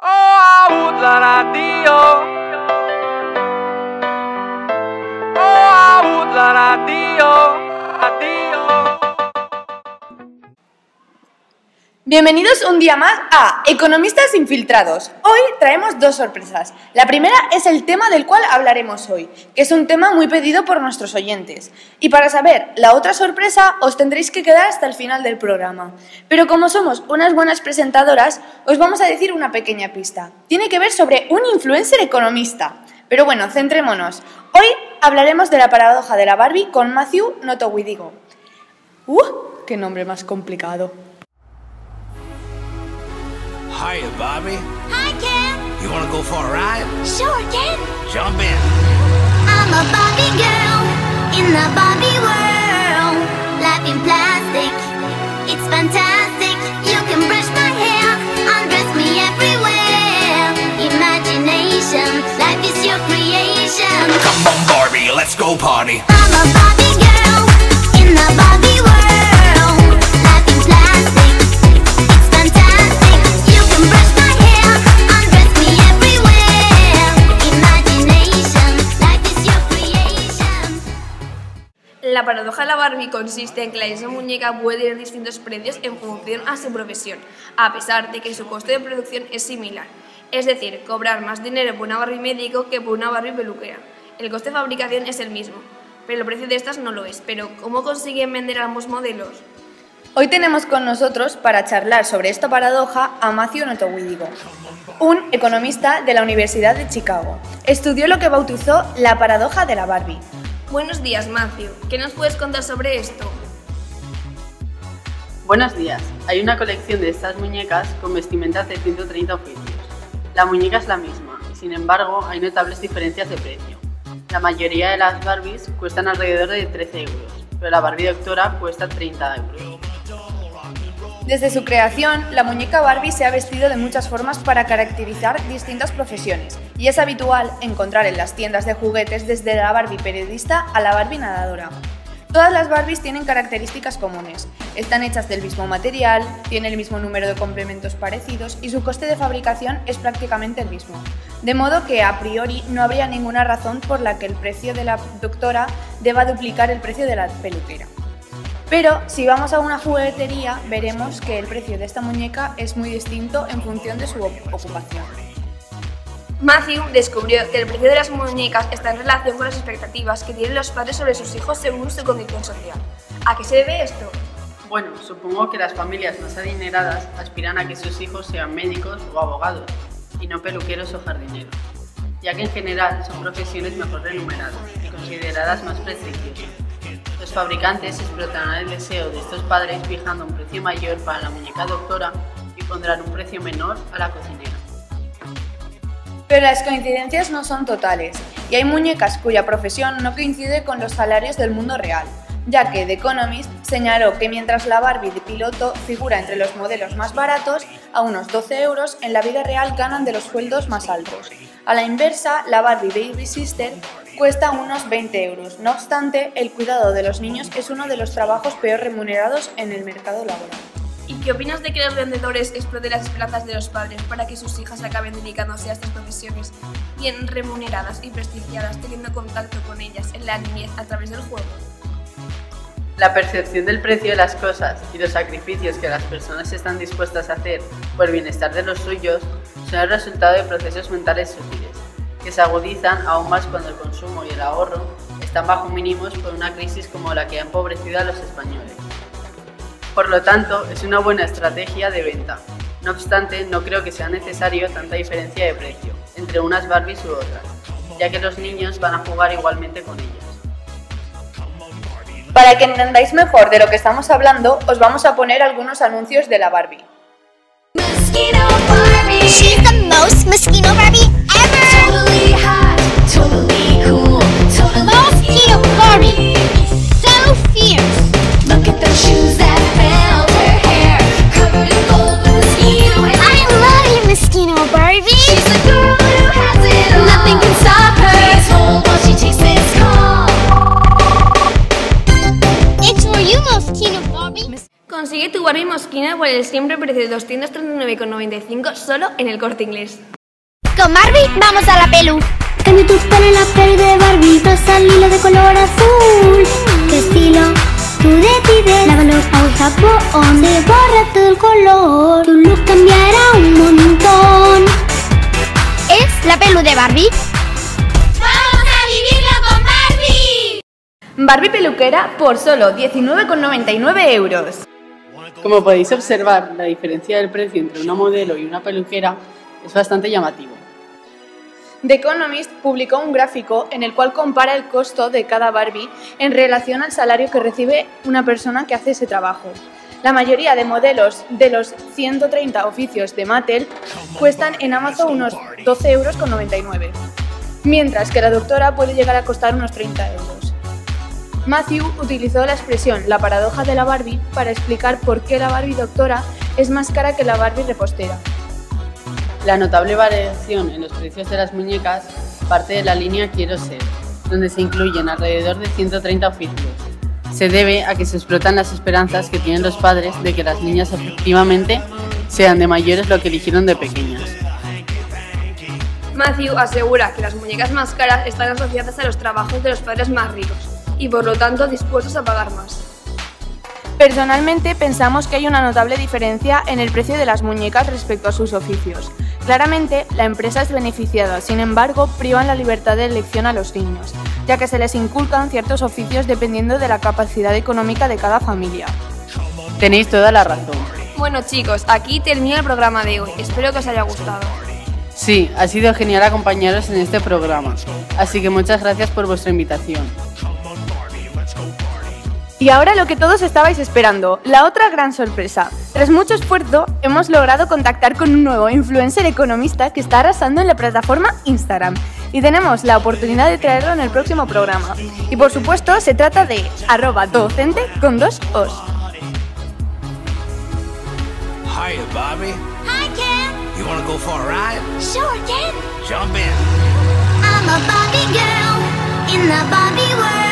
Oh, I would tío. Oh, I would tío. Bienvenidos un día más a Economistas Infiltrados. Hoy traemos dos sorpresas. La primera es el tema del cual hablaremos hoy, que es un tema muy pedido por nuestros oyentes. Y para saber la otra sorpresa os tendréis que quedar hasta el final del programa. Pero como somos unas buenas presentadoras, os vamos a decir una pequeña pista. Tiene que ver sobre un influencer economista. Pero bueno, centrémonos. Hoy hablaremos de la paradoja de la Barbie con Matthew Notowidigo. ¡Uh! ¡Qué nombre más complicado! Hiya, Bobby. Hi, Ken. You wanna go for a ride? Sure, Ken. Jump in. I'm a Barbie girl in the Barbie world. Paradoja de la Barbie consiste en que la misma muñeca puede tener distintos precios en función a su profesión, a pesar de que su coste de producción es similar. Es decir, cobrar más dinero por una Barbie médico que por una Barbie peluquera. El coste de fabricación es el mismo, pero el precio de estas no lo es. Pero, ¿cómo consiguen vender ambos modelos? Hoy tenemos con nosotros para charlar sobre esta paradoja a Matthew Notowidigo, un economista de la Universidad de Chicago. Estudió lo que bautizó la paradoja de la Barbie. Buenos días, Matthew. ¿Qué nos puedes contar sobre esto? Buenos días. Hay una colección de estas muñecas con vestimentas de 130 oficios. La muñeca es la misma y sin embargo hay notables diferencias de precio. La mayoría de las Barbies cuestan alrededor de 13 euros, pero la Barbie doctora cuesta 30 euros. Desde su creación, la muñeca Barbie se ha vestido de muchas formas para caracterizar distintas profesiones, y es habitual encontrar en las tiendas de juguetes desde la Barbie periodista a la Barbie nadadora. Todas las Barbies tienen características comunes. Están hechas del mismo material, tienen el mismo número de complementos parecidos y su coste de fabricación es prácticamente el mismo. De modo que a priori no habría ninguna razón por la que el precio de la doctora deba duplicar el precio de la peluquera. Pero si vamos a una juguetería veremos que el precio de esta muñeca es muy distinto en función de su ocupación. Matthew descubrió que el precio de las muñecas está en relación con las expectativas que tienen los padres sobre sus hijos según su condición social. ¿A qué se debe esto? Bueno, supongo que las familias más adineradas aspiran a que sus hijos sean médicos o abogados, y no peluqueros o jardineros, ya que en general son profesiones mejor remuneradas y consideradas más prestigiosas. Los fabricantes explotarán el deseo de estos padres fijando un precio mayor para la muñeca doctora y pondrán un precio menor a la cocinera. Pero las coincidencias no son totales, y hay muñecas cuya profesión no coincide con los salarios del mundo real, ya que The Economist señaló que mientras la Barbie de piloto figura entre los modelos más baratos, a unos 12 euros, en la vida real ganan de los sueldos más altos. A la inversa, la Barbie Baby Sister cuesta unos 20 euros. No obstante, el cuidado de los niños es uno de los trabajos peor remunerados en el mercado laboral. ¿Y qué opinas de que los vendedores exploten las esperanzas de los padres para que sus hijas acaben dedicándose a estas profesiones bien remuneradas y prestigiadas, teniendo contacto con ellas en la niñez a través del juego? La percepción del precio de las cosas y los sacrificios que las personas están dispuestas a hacer por el bienestar de los suyos son el resultado de procesos mentales sutiles, que se agudizan aún más cuando el consumo y el ahorro están bajo mínimos por una crisis como la que ha empobrecido a los españoles. Por lo tanto, es una buena estrategia de venta. No obstante, no creo que sea necesario tanta diferencia de precio entre unas Barbies u otras, ya que los niños van a jugar igualmente con ellas. Para que entendáis mejor de lo que estamos hablando, os vamos a poner algunos anuncios de la Barbie. Barbie mosquina por el siempre precio de 239,95 solo en el corte inglés. Con Barbie vamos a la pelu. Cambia tu pelo en la pelu de Barbie, pasa al hilo de color azul. ¿Qué estilo? Tú decides. Lávalo agua y jabón, te borra todo el color. Tu look cambiará un montón. Es la pelu de Barbie. ¡Vamos a vivirlo con Barbie! Barbie peluquera por solo 19,99 euros. Como podéis observar, la diferencia del precio entre una modelo y una peluquera es bastante llamativo. The Economist publicó un gráfico en el cual compara el costo de cada Barbie en relación al salario que recibe una persona que hace ese trabajo. La mayoría de modelos de los 130 oficios de Mattel cuestan en Amazon unos 12,99 euros, mientras que la doctora puede llegar a costar unos 30 euros. Matthew utilizó la expresión la paradoja de la Barbie para explicar por qué la Barbie doctora es más cara que la Barbie repostera. La notable variación en los precios de las muñecas parte de la línea Quiero Ser, donde se incluyen alrededor de 130 oficios. Se debe a que se explotan las esperanzas que tienen los padres de que las niñas efectivamente sean de mayores lo que eligieron de pequeñas. Matthew asegura que las muñecas más caras están asociadas a los trabajos de los padres más ricos y por lo tanto dispuestos a pagar más. Personalmente pensamos que hay una notable diferencia en el precio de las muñecas respecto a sus oficios. Claramente, la empresa es beneficiada, sin embargo, privan la libertad de elección a los niños, ya que se les inculcan ciertos oficios dependiendo de la capacidad económica de cada familia. Tenéis toda la razón. Bueno chicos, aquí termina el programa de hoy. Espero que os haya gustado. Sí, ha sido genial acompañaros en este programa, así que muchas gracias por vuestra invitación. Y ahora lo que todos estabais esperando, la otra gran sorpresa. Tras mucho esfuerzo, hemos logrado contactar con un nuevo influencer economista que está arrasando en la plataforma Instagram. Y tenemos la oportunidad de traerlo en el próximo programa. Y por supuesto, se trata de arroba docente con dos os. Hiya, Bobby. Hi, Ken. You wanna go for a ride? Sure, Ken. Jump in. I'm a Barbie girl in the Barbie world.